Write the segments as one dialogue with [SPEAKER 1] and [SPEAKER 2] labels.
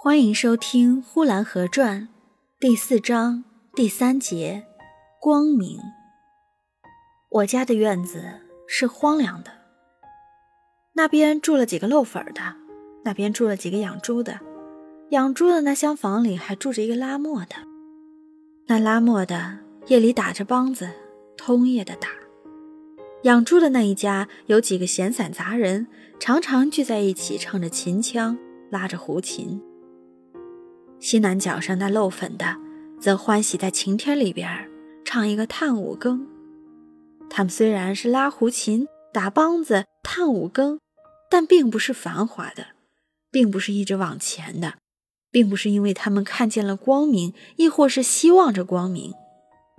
[SPEAKER 1] 欢迎收听《呼兰河传》第四章第三节“光明”。我家的院子是荒凉的，那边住了几个漏粉的，那边住了几个养猪的。养猪的那厢房里还住着一个拉磨的，那拉磨的夜里打着梆子，通夜的打。养猪的那一家有几个闲散杂人，常常聚在一起唱着秦腔，拉着胡琴。西南角上那漏粉的，则欢喜在晴天里边唱一个探五更。他们虽然是拉胡琴、打梆子、探五更，但并不是繁华的，并不是一直往前的，并不是因为他们看见了光明，亦或是希望着光明，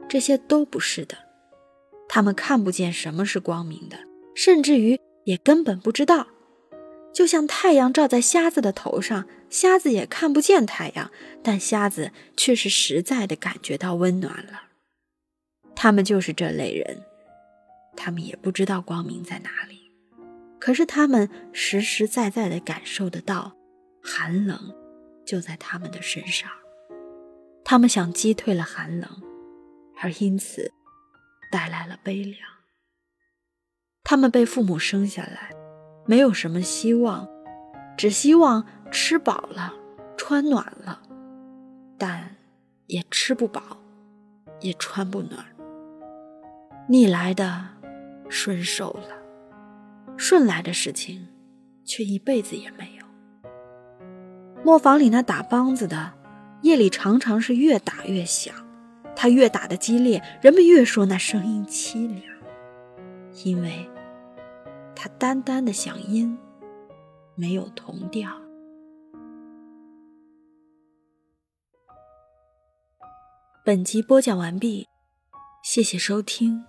[SPEAKER 1] 这些都不是的。他们看不见什么是光明的，甚至于也根本不知道。就像太阳照在瞎子的头上，瞎子也看不见太阳，但瞎子却是实在的感觉到温暖了。他们就是这类人，他们也不知道光明在哪里，可是他们实实在在的感受得到，寒冷就在他们的身上。他们想击退了寒冷，而因此带来了悲凉。他们被父母生下来。没有什么希望，只希望吃饱了，穿暖了，但也吃不饱，也穿不暖。逆来的顺受了，顺来的事情却一辈子也没有。磨坊里那打梆子的，夜里常常是越打越响，他越打的激烈，人们越说那声音凄凉，因为。它单单的响音，没有同调。本集播讲完毕，谢谢收听。